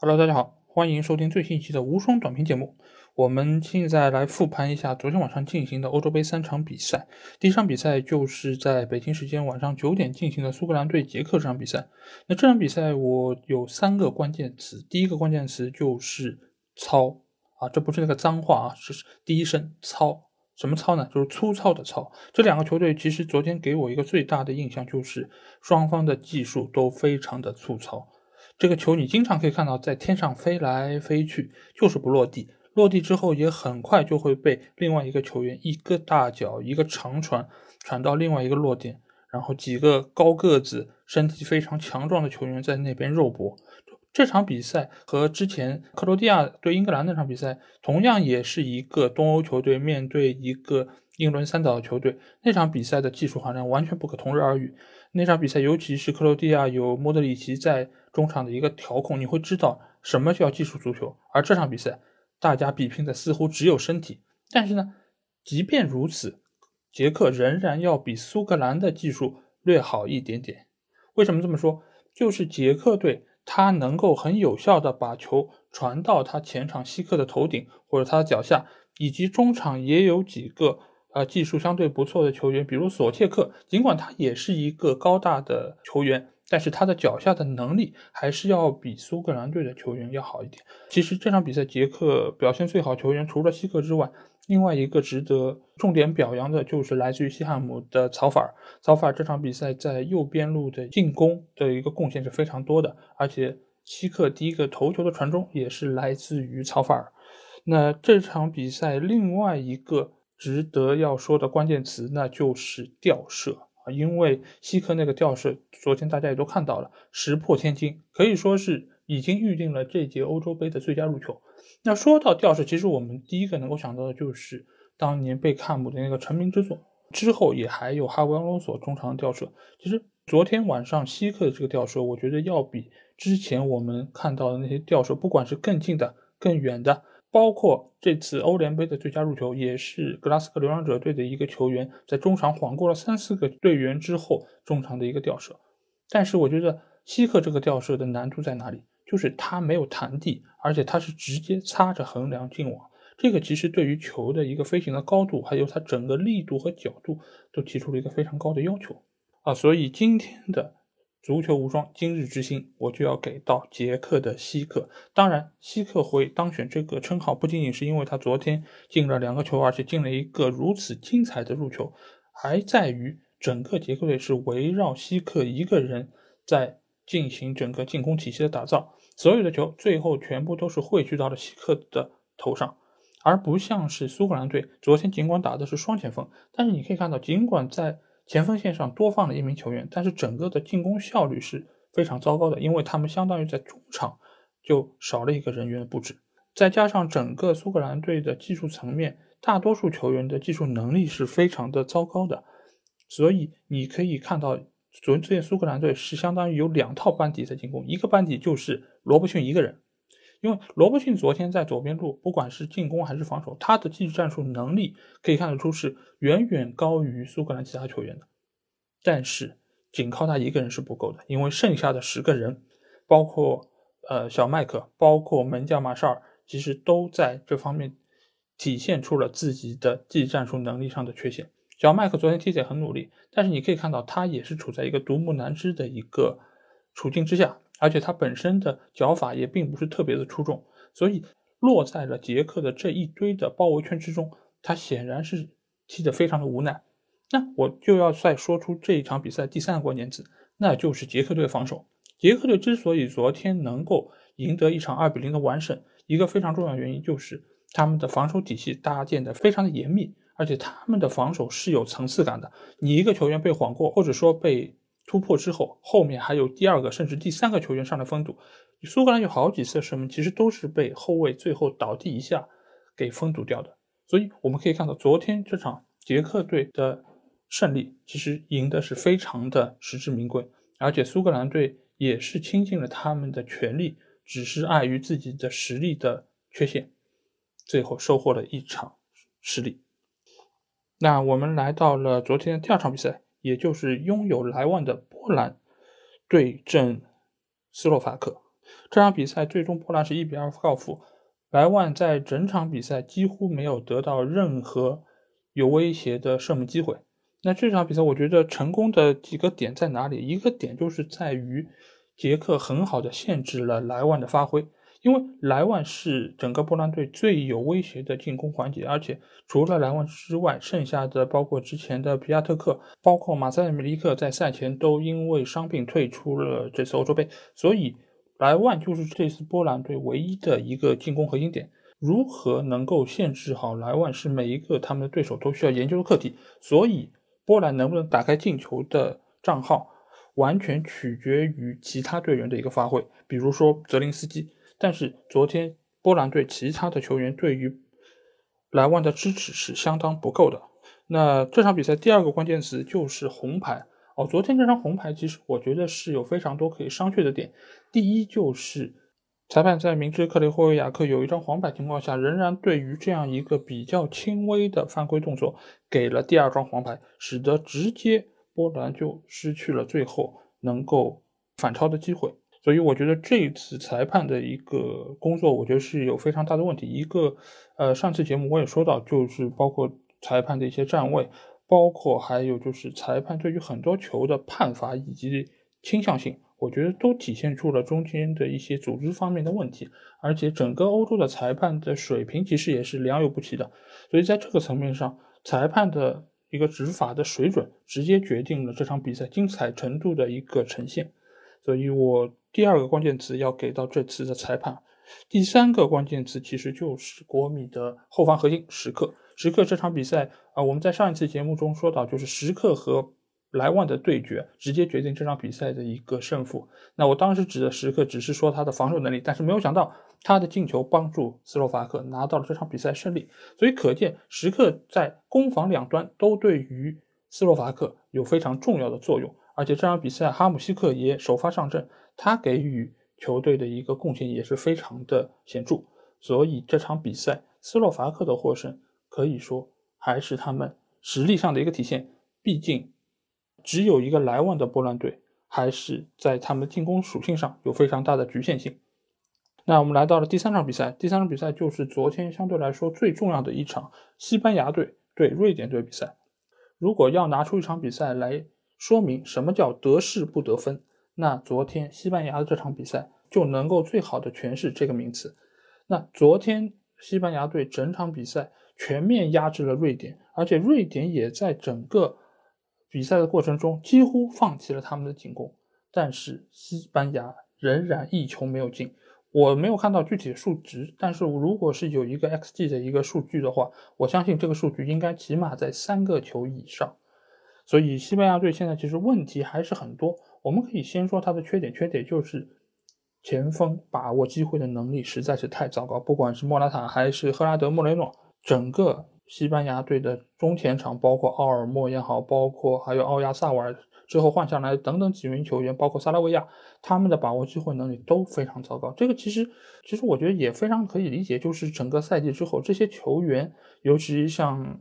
Hello，大家好，欢迎收听最新一期的无双短评节目。我们现在来复盘一下昨天晚上进行的欧洲杯三场比赛。第一场比赛就是在北京时间晚上九点进行的苏格兰对捷克这场比赛。那这场比赛我有三个关键词，第一个关键词就是糙啊，这不是那个脏话啊，是第一声糙。什么糙呢？就是粗糙的糙。这两个球队其实昨天给我一个最大的印象就是双方的技术都非常的粗糙。这个球你经常可以看到在天上飞来飞去，就是不落地。落地之后也很快就会被另外一个球员一个大脚一个长传传到另外一个落点，然后几个高个子、身体非常强壮的球员在那边肉搏。这场比赛和之前克罗地亚对英格兰那场比赛，同样也是一个东欧球队面对一个英伦三岛的球队。那场比赛的技术含量完全不可同日而语。那场比赛，尤其是克罗地亚有莫德里奇在。中场的一个调控，你会知道什么叫技术足球。而这场比赛，大家比拼的似乎只有身体。但是呢，即便如此，捷克仍然要比苏格兰的技术略好一点点。为什么这么说？就是捷克队他能够很有效的把球传到他前场希克的头顶或者他的脚下，以及中场也有几个呃技术相对不错的球员，比如索切克，尽管他也是一个高大的球员。但是他的脚下的能力还是要比苏格兰队的球员要好一点。其实这场比赛捷克表现最好球员除了希克之外，另外一个值得重点表扬的就是来自于西汉姆的曹法尔。曹法尔这场比赛在右边路的进攻的一个贡献是非常多的，而且希克第一个头球的传中也是来自于曹法尔。那这场比赛另外一个值得要说的关键词，那就是吊射啊。因为希克那个吊射，昨天大家也都看到了，石破天惊，可以说是已经预定了这届欧洲杯的最佳入球。那说到吊射，其实我们第一个能够想到的就是当年贝克汉姆的那个成名之作，之后也还有哈维·隆索中场吊射。其实昨天晚上希克的这个吊射，我觉得要比之前我们看到的那些吊射，不管是更近的、更远的。包括这次欧联杯的最佳入球，也是格拉斯哥流浪者队的一个球员在中场晃过了三四个队员之后，中场的一个吊射。但是我觉得希克这个吊射的难度在哪里？就是他没有弹地，而且他是直接擦着横梁进网。这个其实对于球的一个飞行的高度，还有它整个力度和角度，都提出了一个非常高的要求啊。所以今天的。足球无双，今日之星，我就要给到捷克的希克。当然，希克会当选这个称号，不仅仅是因为他昨天进了两个球，而且进了一个如此精彩的入球，还在于整个捷克队是围绕希克一个人在进行整个进攻体系的打造，所有的球最后全部都是汇聚到了希克的头上，而不像是苏格兰队昨天尽管打的是双前锋，但是你可以看到，尽管在前锋线上多放了一名球员，但是整个的进攻效率是非常糟糕的，因为他们相当于在中场就少了一个人员的布置，再加上整个苏格兰队的技术层面，大多数球员的技术能力是非常的糟糕的，所以你可以看到，昨天苏格兰队是相当于有两套班底在进攻，一个班底就是罗伯逊一个人。因为罗伯逊昨天在左边路，不管是进攻还是防守，他的技战术能力可以看得出是远远高于苏格兰其他球员的。但是仅靠他一个人是不够的，因为剩下的十个人，包括呃小麦克，包括门将马绍尔，其实都在这方面体现出了自己的技战术能力上的缺陷。小麦克昨天踢得很努力，但是你可以看到他也是处在一个独木难支的一个处境之下。而且他本身的脚法也并不是特别的出众，所以落在了杰克的这一堆的包围圈之中，他显然是踢得非常的无奈。那我就要再说出这一场比赛第三个关键词，那就是捷克队防守。捷克队之所以昨天能够赢得一场二比零的完胜，一个非常重要的原因就是他们的防守体系搭建的非常的严密，而且他们的防守是有层次感的。你一个球员被晃过，或者说被。突破之后，后面还有第二个甚至第三个球员上来封堵。苏格兰有好几次射门，其实都是被后卫最后倒地一下给封堵掉的。所以我们可以看到，昨天这场捷克队的胜利，其实赢的是非常的实至名归。而且苏格兰队也是倾尽了他们的全力，只是碍于自己的实力的缺陷，最后收获了一场失利。那我们来到了昨天的第二场比赛。也就是拥有莱万的波兰对阵斯洛伐克，这场比赛最终波兰是一比二告负，莱万在整场比赛几乎没有得到任何有威胁的射门机会。那这场比赛我觉得成功的几个点在哪里？一个点就是在于杰克很好的限制了莱万的发挥。因为莱万是整个波兰队最有威胁的进攻环节，而且除了莱万之外，剩下的包括之前的皮亚特克，包括马塞尔米利克，在赛前都因为伤病退出了这次欧洲杯，所以莱万就是这次波兰队唯一的一个进攻核心点。如何能够限制好莱万，是每一个他们的对手都需要研究的课题。所以波兰能不能打开进球的账号，完全取决于其他队员的一个发挥，比如说泽林斯基。但是昨天波兰队其他的球员对于莱万的支持是相当不够的。那这场比赛第二个关键词就是红牌哦。昨天这张红牌其实我觉得是有非常多可以商榷的点。第一就是裁判在明知克雷霍维亚克有一张黄牌情况下，仍然对于这样一个比较轻微的犯规动作给了第二张黄牌，使得直接波兰就失去了最后能够反超的机会。所以我觉得这一次裁判的一个工作，我觉得是有非常大的问题。一个，呃，上次节目我也说到，就是包括裁判的一些站位，包括还有就是裁判对于很多球的判罚以及倾向性，我觉得都体现出了中间的一些组织方面的问题。而且整个欧洲的裁判的水平其实也是良莠不齐的。所以在这个层面上，裁判的一个执法的水准，直接决定了这场比赛精彩程度的一个呈现。所以我。第二个关键词要给到这次的裁判，第三个关键词其实就是国米的后防核心时刻。时刻这场比赛啊，我们在上一次节目中说到，就是时刻和莱万的对决，直接决定这场比赛的一个胜负。那我当时指的时刻只是说他的防守能力，但是没有想到他的进球帮助斯洛伐克拿到了这场比赛胜利。所以可见时刻在攻防两端都对于斯洛伐克有非常重要的作用。而且这场比赛哈姆西克也首发上阵。他给予球队的一个贡献也是非常的显著，所以这场比赛斯洛伐克的获胜可以说还是他们实力上的一个体现。毕竟只有一个莱万的波兰队，还是在他们进攻属性上有非常大的局限性。那我们来到了第三场比赛，第三场比赛就是昨天相对来说最重要的一场西班牙队对瑞典队比赛。如果要拿出一场比赛来说明什么叫得势不得分。那昨天西班牙的这场比赛就能够最好的诠释这个名词。那昨天西班牙队整场比赛全面压制了瑞典，而且瑞典也在整个比赛的过程中几乎放弃了他们的进攻，但是西班牙仍然一球没有进。我没有看到具体的数值，但是如果是有一个 xg 的一个数据的话，我相信这个数据应该起码在三个球以上。所以西班牙队现在其实问题还是很多。我们可以先说他的缺点，缺点就是前锋把握机会的能力实在是太糟糕。不管是莫拉塔还是赫拉德·莫雷诺，整个西班牙队的中前场，包括奥尔莫也好，包括还有奥亚萨瓦尔之后换下来等等几名球员，包括萨拉维亚，他们的把握机会能力都非常糟糕。这个其实，其实我觉得也非常可以理解，就是整个赛季之后，这些球员，尤其像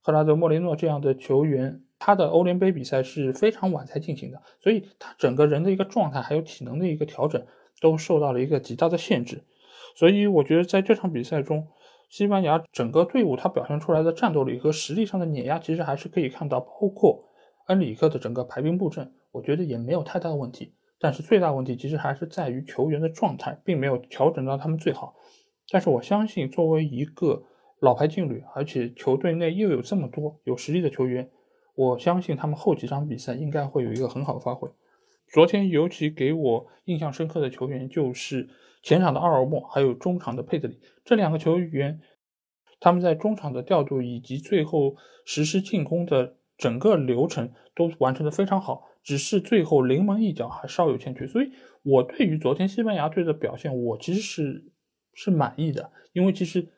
赫拉德·莫雷诺这样的球员。他的欧联杯比赛是非常晚才进行的，所以他整个人的一个状态还有体能的一个调整都受到了一个极大的限制。所以我觉得在这场比赛中，西班牙整个队伍他表现出来的战斗力和实力上的碾压，其实还是可以看到。包括恩里克的整个排兵布阵，我觉得也没有太大的问题。但是最大问题其实还是在于球员的状态，并没有调整到他们最好。但是我相信，作为一个老牌劲旅，而且球队内又有这么多有实力的球员。我相信他们后几场比赛应该会有一个很好的发挥。昨天尤其给我印象深刻的球员就是前场的奥尔莫，还有中场的佩德里这两个球员，他们在中场的调度以及最后实施进攻的整个流程都完成的非常好，只是最后临门一脚还稍有欠缺。所以，我对于昨天西班牙队的表现，我其实是是满意的，因为其实。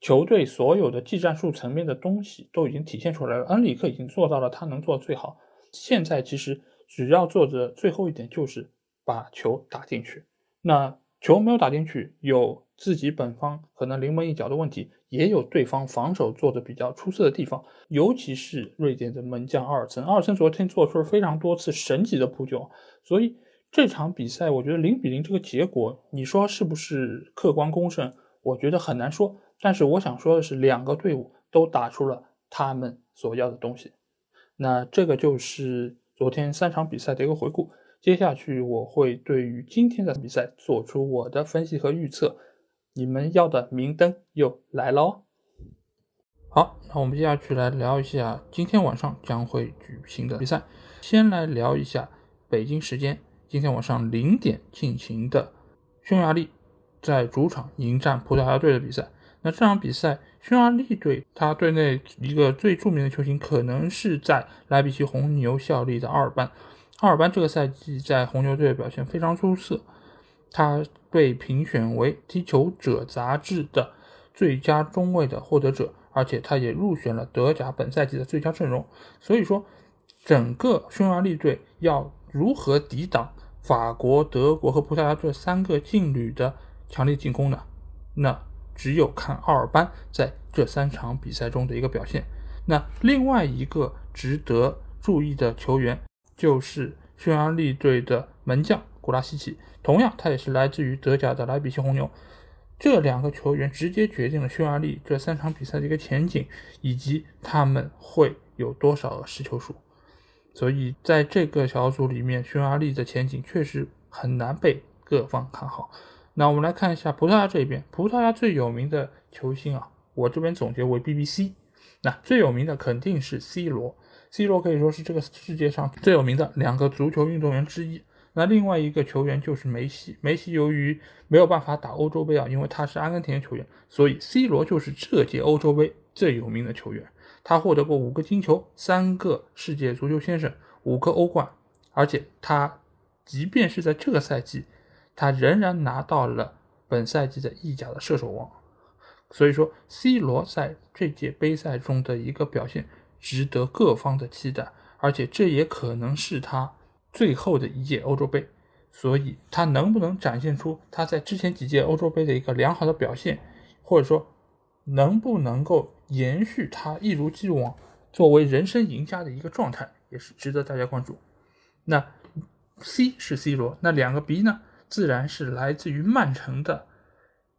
球队所有的技战术层面的东西都已经体现出来了，恩里克已经做到了他能做的最好。现在其实只要做的最后一点就是把球打进去。那球没有打进去，有自己本方可能临门一脚的问题，也有对方防守做的比较出色的地方，尤其是瑞典的门将阿尔森。阿尔森昨天做出了非常多次神级的扑救，所以这场比赛，我觉得零比零这个结果，你说是不是客观公正？我觉得很难说。但是我想说的是，两个队伍都打出了他们所要的东西。那这个就是昨天三场比赛的一个回顾。接下去我会对于今天的比赛做出我的分析和预测。你们要的明灯又来喽！好，那我们接下去来聊一下今天晚上将会举行的比赛。先来聊一下北京时间今天晚上零点进行的匈牙利在主场迎战葡萄牙队的比赛。那这场比赛，匈牙利队他队内一个最著名的球星，可能是在莱比锡红牛效力的奥尔班。奥尔班这个赛季在红牛队表现非常出色，他被评选为《踢球者》杂志的最佳中卫的获得者，而且他也入选了德甲本赛季的最佳阵容。所以说，整个匈牙利队要如何抵挡法国、德国和葡萄牙这三个劲旅的强力进攻呢？那只有看奥尔班在这三场比赛中的一个表现。那另外一个值得注意的球员就是匈牙利队的门将古拉西奇，同样他也是来自于德甲的莱比锡红牛。这两个球员直接决定了匈牙利这三场比赛的一个前景，以及他们会有多少个失球数。所以在这个小组里面，匈牙利的前景确实很难被各方看好。那我们来看一下葡萄牙这边，葡萄牙最有名的球星啊，我这边总结为 BBC。那最有名的肯定是 C 罗，C 罗可以说是这个世界上最有名的两个足球运动员之一。那另外一个球员就是梅西，梅西由于没有办法打欧洲杯啊，因为他是阿根廷球员，所以 C 罗就是这届欧洲杯最有名的球员。他获得过五个金球，三个世界足球先生，五个欧冠，而且他即便是在这个赛季，他仍然拿到了本赛季的意甲的射手王。所以说，C 罗在这届杯赛中的一个表现值得各方的期待，而且这也可能是他最后的一届欧洲杯。所以，他能不能展现出他在之前几届欧洲杯的一个良好的表现，或者说能不能够？延续他一如既往作为人生赢家的一个状态，也是值得大家关注。那 C 是 C 罗，那两个 B 呢？自然是来自于曼城的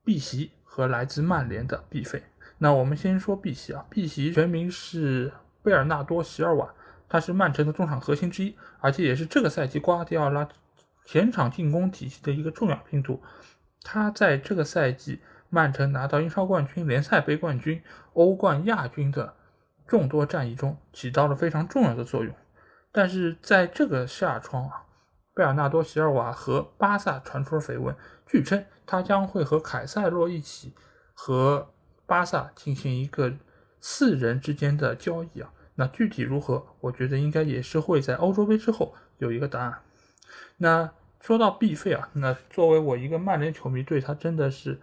碧玺和来自曼联的毕费。那我们先说碧玺啊，碧玺全名是贝尔纳多·席尔瓦，他是曼城的中场核心之一，而且也是这个赛季瓜迪奥拉前场进攻体系的一个重要拼图。他在这个赛季。曼城拿到英超冠军、联赛杯冠军、欧冠亚军的众多战役中起到了非常重要的作用。但是在这个夏窗啊，贝尔纳多·席尔瓦和巴萨传出了绯闻，据称他将会和凯塞洛一起和巴萨进行一个四人之间的交易啊。那具体如何，我觉得应该也是会在欧洲杯之后有一个答案。那说到毕费啊，那作为我一个曼联球迷，对他真的是。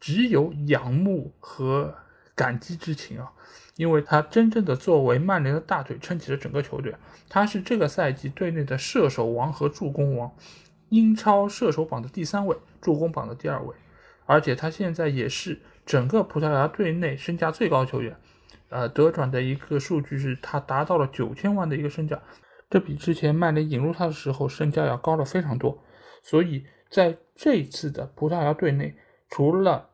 只有仰慕和感激之情啊，因为他真正的作为曼联的大腿撑起了整个球队。他是这个赛季队内的射手王和助攻王，英超射手榜的第三位，助攻榜的第二位，而且他现在也是整个葡萄牙队内身价最高球员。呃，德转的一个数据是他达到了九千万的一个身价，这比之前曼联引入他的时候身价要高了非常多。所以在这次的葡萄牙队内，除了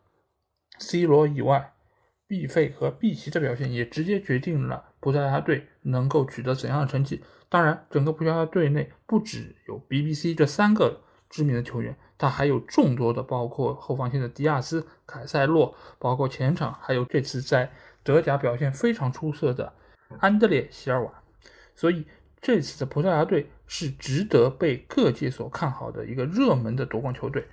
C 罗以外，B 费和 B 奇的表现也直接决定了葡萄牙队能够取得怎样的成绩。当然，整个葡萄牙队内不只有 BBC 这三个知名的球员，他还有众多的，包括后防线的迪亚斯、凯塞洛，包括前场还有这次在德甲表现非常出色的安德烈·席尔瓦。所以，这次的葡萄牙队是值得被各界所看好的一个热门的夺冠球队。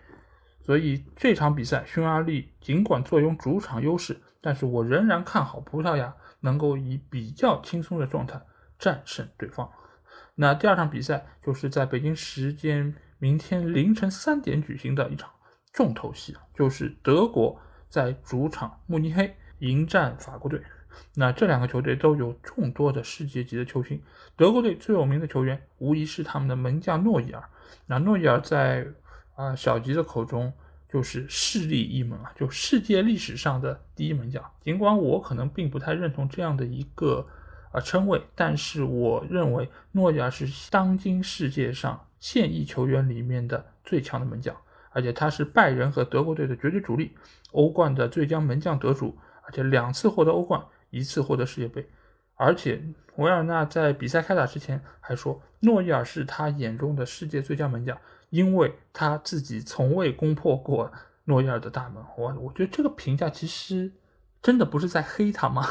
所以这场比赛，匈牙利尽管坐拥主场优势，但是我仍然看好葡萄牙能够以比较轻松的状态战胜对方。那第二场比赛就是在北京时间明天凌晨三点举行的一场重头戏就是德国在主场慕尼黑迎战法国队。那这两个球队都有众多的世界级的球星，德国队最有名的球员无疑是他们的门将诺伊尔。那诺伊尔在啊，小吉的口中就是势力一门啊，就世界历史上的第一门将。尽管我可能并不太认同这样的一个啊称谓，但是我认为诺伊尔是当今世界上现役球员里面的最强的门将，而且他是拜仁和德国队的绝对主力，欧冠的最佳门将得主，而且两次获得欧冠，一次获得世界杯。而且维尔纳在比赛开打之前还说，诺伊尔是他眼中的世界最佳门将，因为他自己从未攻破过诺伊尔的大门。我我觉得这个评价其实。真的不是在黑他吗？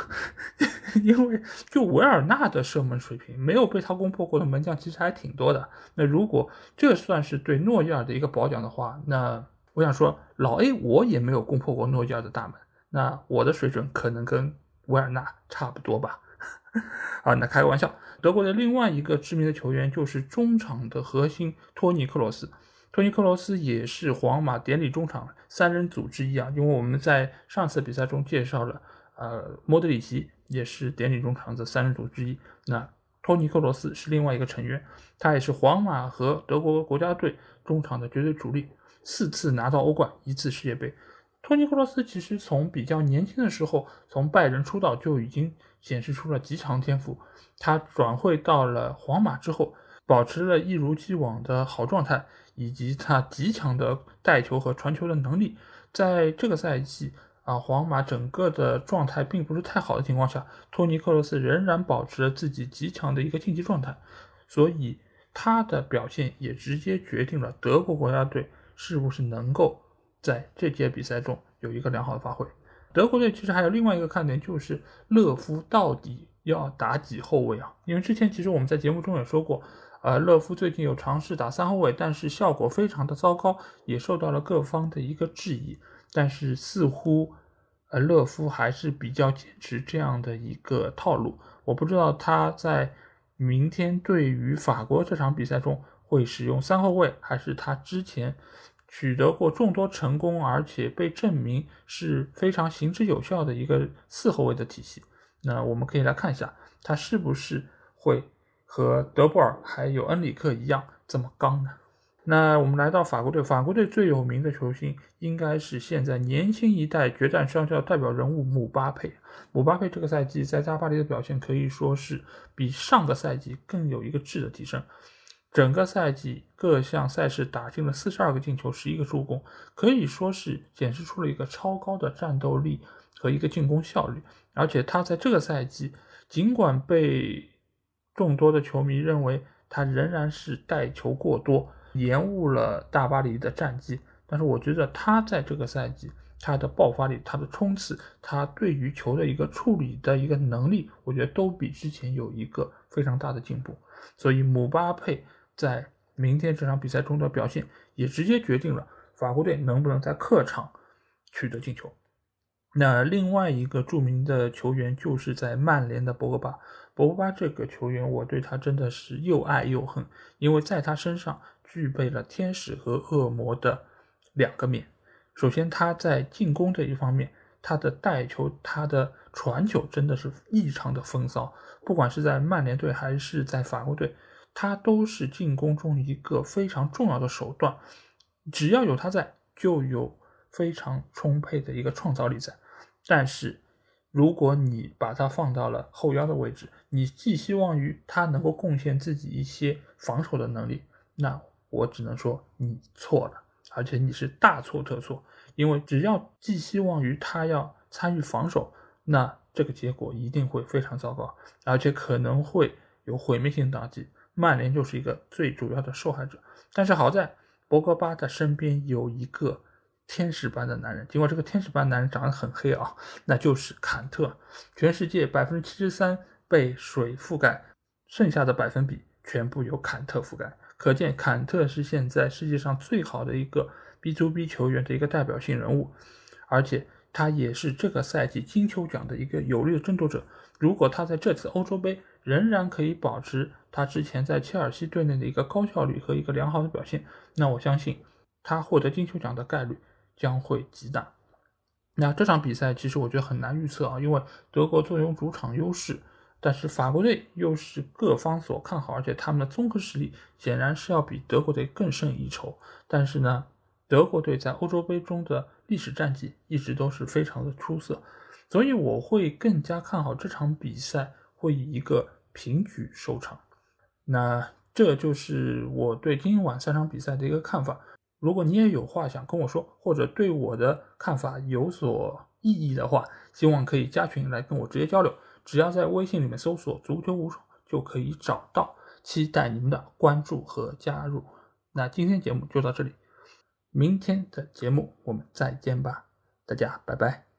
因为就维尔纳的射门水平，没有被他攻破过的门将其实还挺多的。那如果这算是对诺伊尔的一个褒奖的话，那我想说，老 A 我也没有攻破过诺伊尔的大门，那我的水准可能跟维尔纳差不多吧。啊，那开个玩笑。德国的另外一个知名的球员就是中场的核心托尼克罗斯。托尼·克罗斯也是皇马典礼中场三人组之一啊，因为我们在上次比赛中介绍了，呃，莫德里奇也是典礼中场的三人组之一。那托尼·克罗斯是另外一个成员，他也是皇马和德国国家队中场的绝对主力，四次拿到欧冠，一次世界杯。托尼·克罗斯其实从比较年轻的时候，从拜仁出道就已经显示出了极强天赋。他转会到了皇马之后，保持了一如既往的好状态。以及他极强的带球和传球的能力，在这个赛季啊，皇马整个的状态并不是太好的情况下，托尼·克罗斯仍然保持了自己极强的一个竞技状态，所以他的表现也直接决定了德国国家队是不是能够在这届比赛中有一个良好的发挥。德国队其实还有另外一个看点，就是勒夫到底要打几后卫啊？因为之前其实我们在节目中也说过。呃，勒夫最近有尝试打三后卫，但是效果非常的糟糕，也受到了各方的一个质疑。但是似乎，呃，勒夫还是比较坚持这样的一个套路。我不知道他在明天对于法国这场比赛中会使用三后卫，还是他之前取得过众多成功，而且被证明是非常行之有效的一个四后卫的体系。那我们可以来看一下，他是不是会。和德布尔还有恩里克一样这么刚呢？那我们来到法国队，法国队最有名的球星应该是现在年轻一代决战双骄代表人物姆巴佩。姆巴佩这个赛季在加巴黎的表现可以说是比上个赛季更有一个质的提升。整个赛季各项赛事打进了四十二个进球，十一个助攻，可以说是显示出了一个超高的战斗力和一个进攻效率。而且他在这个赛季尽管被众多的球迷认为他仍然是带球过多，延误了大巴黎的战绩。但是我觉得他在这个赛季，他的爆发力、他的冲刺、他对于球的一个处理的一个能力，我觉得都比之前有一个非常大的进步。所以姆巴佩在明天这场比赛中的表现，也直接决定了法国队能不能在客场取得进球。那另外一个著名的球员就是在曼联的博格巴。博格巴这个球员，我对他真的是又爱又恨，因为在他身上具备了天使和恶魔的两个面。首先，他在进攻这一方面，他的带球、他的传球真的是异常的风骚。不管是在曼联队还是在法国队，他都是进攻中一个非常重要的手段。只要有他在，就有非常充沛的一个创造力在。但是，如果你把他放到了后腰的位置，你寄希望于他能够贡献自己一些防守的能力，那我只能说你错了，而且你是大错特错。因为只要寄希望于他要参与防守，那这个结果一定会非常糟糕，而且可能会有毁灭性打击。曼联就是一个最主要的受害者。但是好在博格巴的身边有一个。天使般的男人，尽管这个天使般男人长得很黑啊，那就是坎特。全世界百分之七十三被水覆盖，剩下的百分比全部由坎特覆盖。可见坎特是现在世界上最好的一个 B to B 球员的一个代表性人物，而且他也是这个赛季金球奖的一个有力的争夺者。如果他在这次欧洲杯仍然可以保持他之前在切尔西队内的一个高效率和一个良好的表现，那我相信他获得金球奖的概率。将会极大。那这场比赛其实我觉得很难预测啊，因为德国坐拥主场优势，但是法国队又是各方所看好，而且他们的综合实力显然是要比德国队更胜一筹。但是呢，德国队在欧洲杯中的历史战绩一直都是非常的出色，所以我会更加看好这场比赛会以一个平局收场。那这就是我对今晚三场比赛的一个看法。如果你也有话想跟我说，或者对我的看法有所异议的话，希望可以加群来跟我直接交流。只要在微信里面搜索“足球无双”就可以找到。期待您的关注和加入。那今天节目就到这里，明天的节目我们再见吧，大家拜拜。